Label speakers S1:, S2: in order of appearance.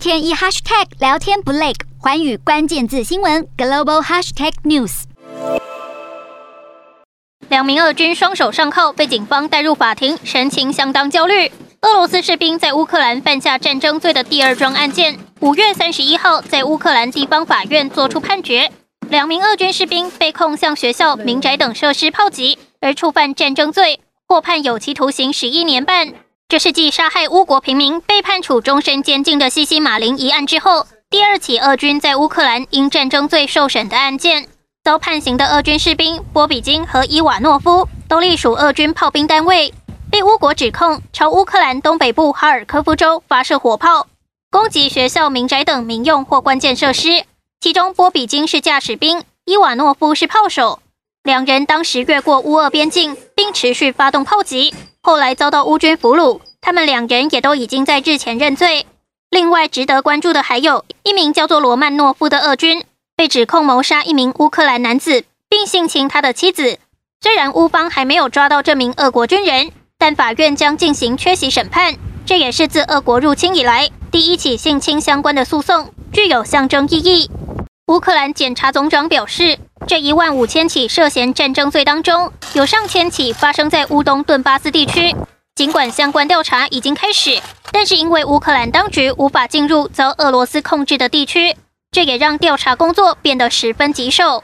S1: 天一 hashtag 聊天不累，环宇关键字新闻 global hashtag news。
S2: 两名俄军双手上铐被警方带入法庭，神情相当焦虑。俄罗斯士兵在乌克兰犯下战争罪的第二桩案件，五月三十一号在乌克兰地方法院作出判决，两名俄军士兵被控向学校、民宅等设施炮击，而触犯战争罪，获判有期徒刑十一年半。这是继杀害乌国平民被判处终身监禁的西西马林一案之后，第二起俄军在乌克兰因战争罪受审的案件。遭判刑的俄军士兵波比金和伊瓦诺夫都隶属俄军炮兵单位，被乌国指控朝乌克兰东北部哈尔科夫州发射火炮，攻击学校、民宅等民用或关键设施。其中波比金是驾驶兵，伊瓦诺夫是炮手。两人当时越过乌俄边境，并持续发动炮击。后来遭到乌军俘虏，他们两人也都已经在日前认罪。另外值得关注的还有一名叫做罗曼诺夫的俄军，被指控谋杀一名乌克兰男子，并性侵他的妻子。虽然乌方还没有抓到这名俄国军人，但法院将进行缺席审判。这也是自俄国入侵以来第一起性侵相关的诉讼，具有象征意义。乌克兰检察总长表示，这一万五千起涉嫌战争罪当中，有上千起发生在乌东顿巴斯地区。尽管相关调查已经开始，但是因为乌克兰当局无法进入遭俄罗斯控制的地区，这也让调查工作变得十分棘手。